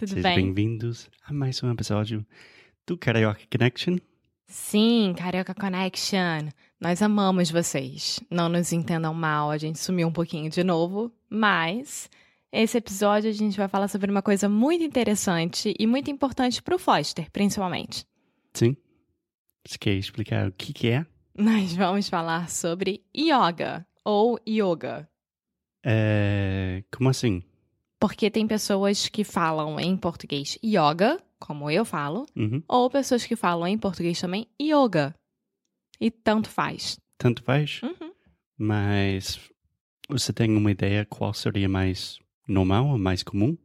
Tudo Sejam bem? bem-vindos a mais um episódio do Karaoke Connection. Sim, Carioca Connection. Nós amamos vocês. Não nos entendam mal, a gente sumiu um pouquinho de novo, mas esse episódio a gente vai falar sobre uma coisa muito interessante e muito importante pro Foster, principalmente. Sim? Você quer explicar o que, que é? Nós vamos falar sobre yoga ou yoga. É... Como assim? Porque tem pessoas que falam em português yoga, como eu falo, Uhum. ou pessoas que falam em português também yoga. E tanto faz. Tanto faz? Uhum. Mas você tem uma ideia qual seria mais normal ou mais comum?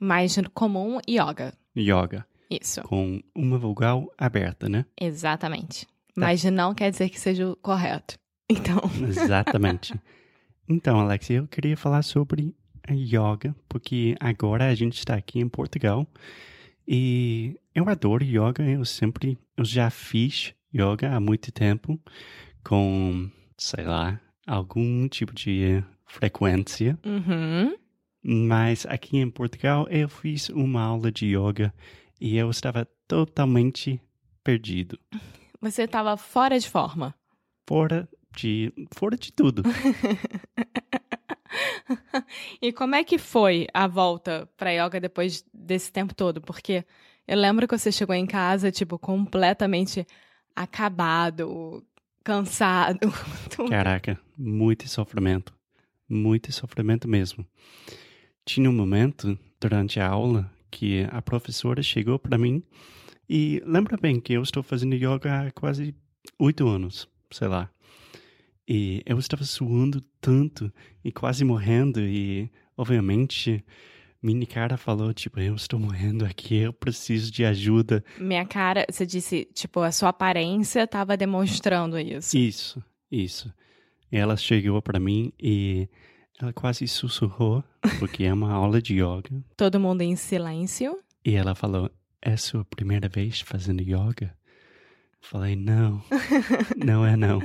Mais comum, yoga. Yoga, Isso, com uma vogal aberta, né? exatamente. Mas não quer dizer que seja o correto. Então, Exatamente. então, Alex, eu queria falar sobre yoga, porque agora a gente está aqui em Portugal e eu adoro yoga. Eu sempre, eu já fiz yoga há muito tempo, com, sei lá, algum tipo de frequência. uhum. Mas aqui em Portugal eu fiz uma aula de yoga e eu estava totalmente perdido. você estava fora de forma. Fora de, fora de tudo. e como é que foi a volta pra yoga depois desse tempo todo? Porque eu lembro que você chegou em casa, tipo, completamente acabado, cansado. Caraca, muito sofrimento. Muito sofrimento mesmo. Tinha um momento durante a aula que a professora chegou para mim e lembra bem que eu estou fazendo yoga há quase oito anos, sei lá. E eu estava suando tanto e quase morrendo e, obviamente, minha cara falou, tipo, eu estou morrendo aqui, eu preciso de ajuda. Minha cara, você disse, tipo, a sua aparência estava demonstrando isso. Isso, isso. Ela chegou para mim e ela quase sussurrou, porque é uma aula de yoga. Todo mundo em silêncio. E ela falou: É sua primeira vez fazendo yoga? Falei: Não, não é não.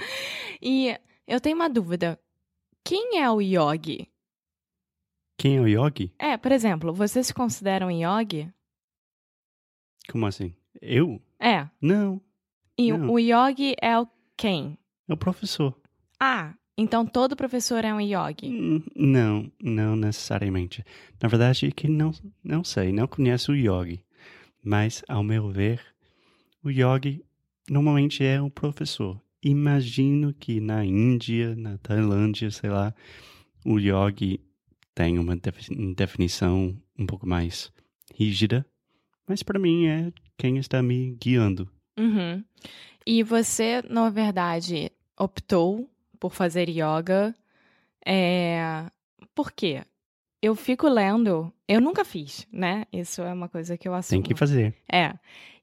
E eu tenho uma dúvida. Quem é o yogi? Quem é o yogi? É, por exemplo, você se considera um yogi? Como assim? Eu? É. Não, E Não. o yogi é o quem? é o professor. Ah, então todo professor é um yogi. Não, não necessariamente. Na verdade, é que não, não sei, não conheço o yogi. Mas, ao meu ver, o yogi normalmente é um professor. Imagino que na Índia, na Tailândia, sei lá, o yogi tem uma defi- definição um pouco mais rígida. Mas para mim é quem está me guiando. Uhum. E você, na verdade, optou por fazer yoga. É... Por quê? Eu fico lendo. Eu nunca fiz, né? Isso é uma coisa que eu assumo. Tem que fazer. É.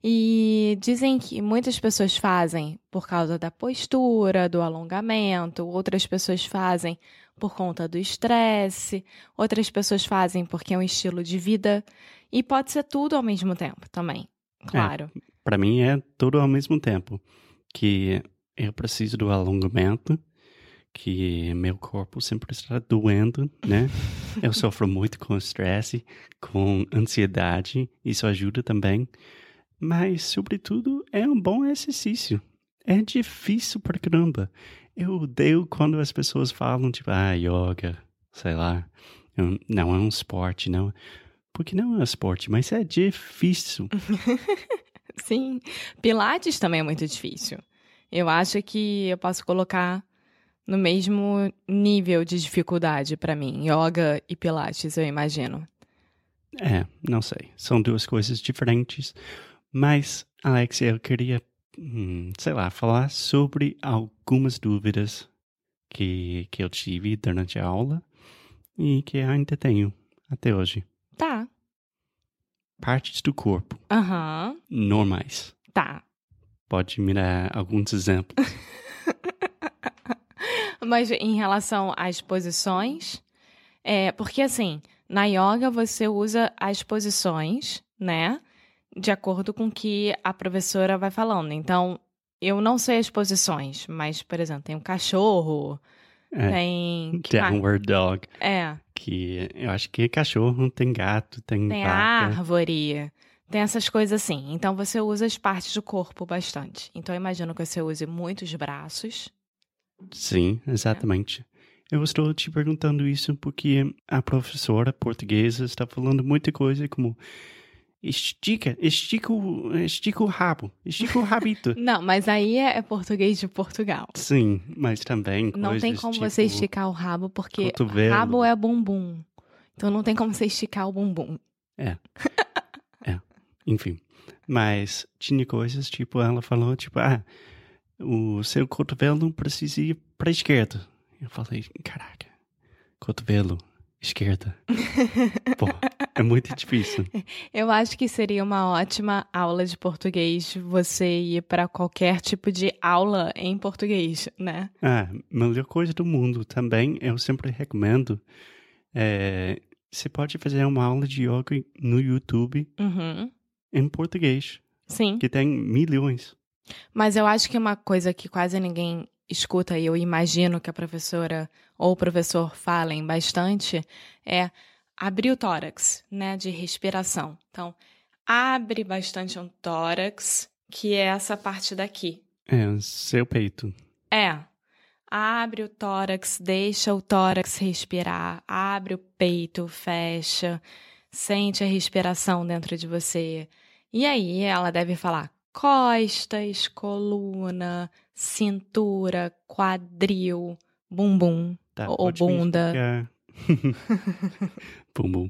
E dizem que muitas pessoas fazem por causa da postura, do alongamento, outras pessoas fazem por conta do estresse, outras pessoas fazem porque é um estilo de vida. E pode ser tudo ao mesmo tempo também. Claro. Para mim é tudo ao mesmo tempo. Que eu preciso do alongamento, que meu corpo sempre está doendo, né? eu sofro muito com estresse, com ansiedade, isso ajuda também. Mas, sobretudo, é um bom exercício. É difícil pra caramba. Eu odeio quando as pessoas falam, tipo, ah, yoga, sei lá. Não é um esporte, não. Porque não é um esporte, mas é difícil. Sim. Pilates também é muito difícil. Eu acho que eu posso colocar no mesmo nível de dificuldade para mim, yoga e pilates, eu imagino. É, não sei. São duas coisas diferentes. Mas, Alex, eu queria, hum, sei lá, falar sobre algumas dúvidas que, que eu tive durante a aula e que ainda tenho até hoje. Tá. Partes do corpo Aham. normais. Tá. Pode me dar alguns exemplos? Mas em relação às posições, é, porque assim, na yoga você usa as posições, né? De acordo com o que a professora vai falando. Então, eu não sei as posições, mas, por exemplo, tem um cachorro, É. tem. Downward dog. É, Que eu acho que é cachorro, tem gato, tem, tem vaca. árvore, tem essas coisas assim. Então você usa as partes do corpo bastante. Então eu imagino que você use muitos braços. Sim, exatamente. Eu estou te perguntando isso porque a professora portuguesa está falando muita coisa como estica, estica o, estica o rabo, estica o rabito. Não, mas aí é é português de Portugal. Sim, mas também Não tem como tipo você esticar o rabo, porque cotovelo. rabo é bumbum. Então não tem como você esticar o bumbum. Enfim, mas tinha coisas tipo, ela falou tipo, ah, o seu cotovelo precisa ir para a esquerda. Eu falei, caraca, cotovelo, esquerda. Pô, é muito difícil. Eu acho que seria uma ótima aula de português você ir para qualquer tipo de aula em português, né? Ah, melhor coisa do mundo também, eu sempre recomendo. É, você pode fazer uma aula de yoga no YouTube Uhum. em português, Sim. que tem milhões. Mas eu acho que uma coisa que quase ninguém escuta e eu imagino que a professora ou o professor falem bastante é abrir o tórax, né, de respiração. Então, abre bastante um tórax, que é essa parte daqui. É, seu peito. É. Abre o tórax, deixa o tórax respirar, abre o peito, fecha, sente a respiração dentro de você. E aí ela deve falar costas, coluna, cintura, quadril, bumbum. Tá, Ou bunda. explicar- bum, bum.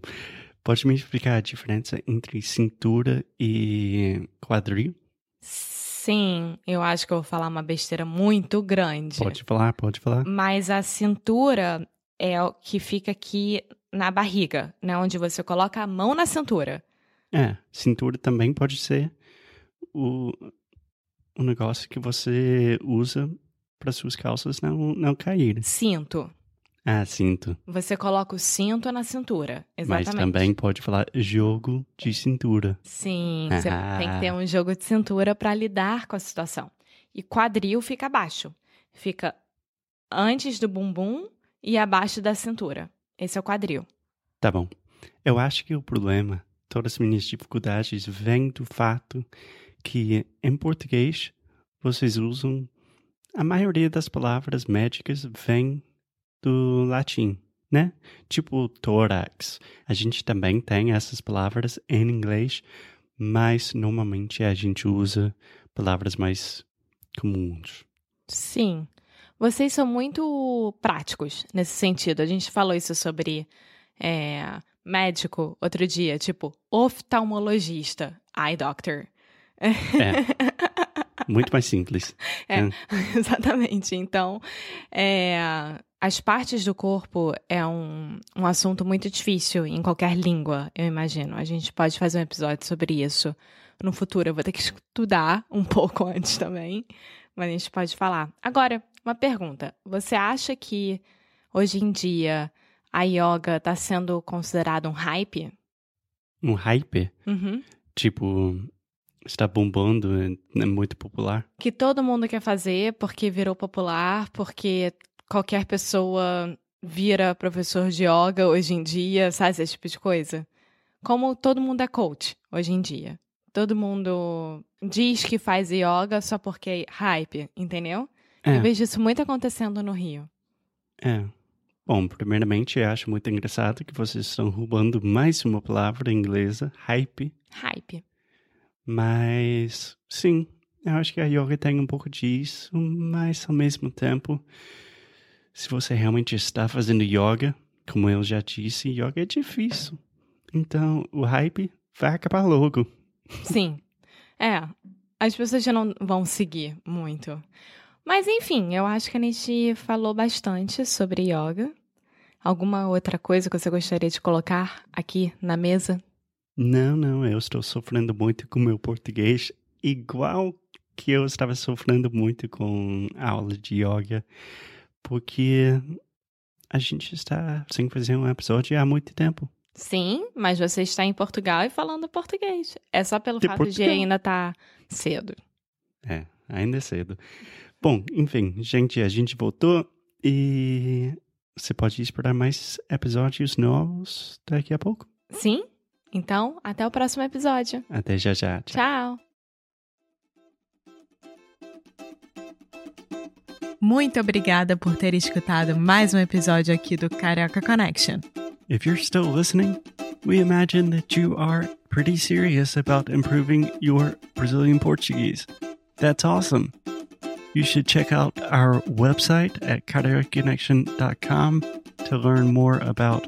Pode me explicar a diferença entre cintura e quadril? Sim, eu acho que eu vou falar uma besteira muito grande. Pode falar, pode falar. Mas a cintura é o que fica aqui na barriga, né? Onde você coloca a mão na cintura. É, cintura também pode ser o, o negócio que você usa para suas calças não, não caírem. Cinto. Ah, cinto. Você coloca o cinto na cintura. Exatamente. Mas também pode falar jogo de cintura. Sim, você Ah. tem que ter um jogo de cintura para lidar com a situação. E quadril fica abaixo. Fica antes do bumbum e abaixo da cintura. Esse é o quadril. Tá bom. Eu acho que o problema, todas as minhas dificuldades, vem do fato que em português vocês usam. A maioria das palavras médicas vem do latim, né? Tipo tórax. A gente também tem essas palavras em inglês, mas normalmente a gente usa palavras mais comuns. Sim. Vocês são muito práticos nesse sentido. A gente falou isso sobre é, médico outro dia, tipo oftalmologista, eye doctor. Muito mais simples. É, É. exatamente. Então, é, as partes do corpo é um, um assunto muito difícil em qualquer língua, eu imagino. A gente pode fazer um episódio sobre isso no futuro. Eu vou ter que estudar um pouco antes também, mas a gente pode falar. Agora, uma pergunta. Você acha que hoje em dia a yoga está sendo considerado um hype? Um hype, Uhum. tipo, está bombando, é, é muito popular. que todo mundo quer fazer porque virou popular, porque qualquer pessoa vira professor de yoga hoje em dia, sabe esse tipo de coisa? Como todo mundo é coach hoje em dia. Todo mundo diz que faz yoga só porque é hype, entendeu? É. Eu vejo isso muito acontecendo no Rio. É. Bom, primeiramente, eu acho muito engraçado que vocês estão roubando mais uma palavra inglesa, hype, Hype. Mas, sim, eu acho que a yoga tem um pouco disso, mas ao mesmo tempo, se você realmente está fazendo yoga, como eu já disse, yoga é difícil. Então, o hype vai acabar logo. Sim. É, as pessoas já não vão seguir muito. Mas enfim, eu acho que a gente falou bastante sobre yoga. Alguma outra coisa que você gostaria de colocar aqui na mesa? Não, não, eu estou sofrendo muito com meu português, igual que eu estava sofrendo muito com a aula de yoga, porque a gente está sem fazer um episódio há muito tempo. Sim, mas você está em Portugal e falando português. É só pelo De fato de Portugal. ainda estar cedo. É, ainda é cedo. Bom, enfim, gente, a gente voltou e você pode esperar mais episódios novos daqui a pouco. Sim? Então, até o próximo episódio. Até já já. Tchau. Tchau! Muito obrigada por ter escutado mais um episódio aqui do Carioca Connection. If you're still listening, we imagine that you are pretty serious about improving your Brazilian Portuguese. That's awesome. You should check out our website at cariocaconnection.com to learn more about